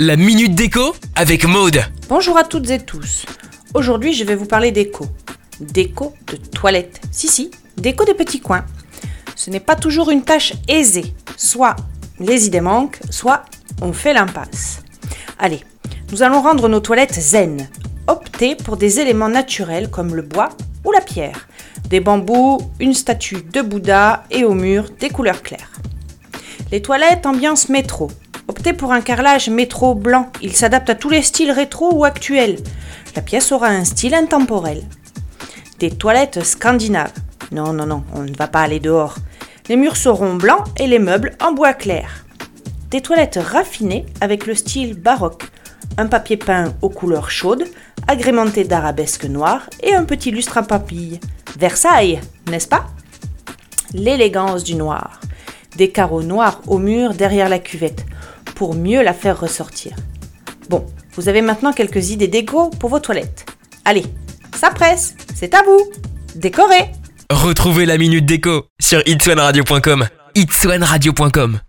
La minute déco avec Maude. Bonjour à toutes et tous. Aujourd'hui, je vais vous parler déco. Déco de toilette. Si, si, déco des petits coins. Ce n'est pas toujours une tâche aisée. Soit les idées manquent, soit on fait l'impasse. Allez, nous allons rendre nos toilettes zen. Optez pour des éléments naturels comme le bois ou la pierre. Des bambous, une statue de Bouddha et au mur des couleurs claires. Les toilettes ambiance métro. Pour un carrelage métro blanc. Il s'adapte à tous les styles rétro ou actuels. La pièce aura un style intemporel. Des toilettes scandinaves. Non, non, non, on ne va pas aller dehors. Les murs seront blancs et les meubles en bois clair. Des toilettes raffinées avec le style baroque. Un papier peint aux couleurs chaudes, agrémenté d'arabesques noires et un petit lustre en papille. Versailles, n'est-ce pas? L'élégance du noir. Des carreaux noirs au mur derrière la cuvette pour mieux la faire ressortir. Bon, vous avez maintenant quelques idées déco pour vos toilettes. Allez, ça presse, c'est à vous. Décorez Retrouvez la minute déco sur itswanradio.com.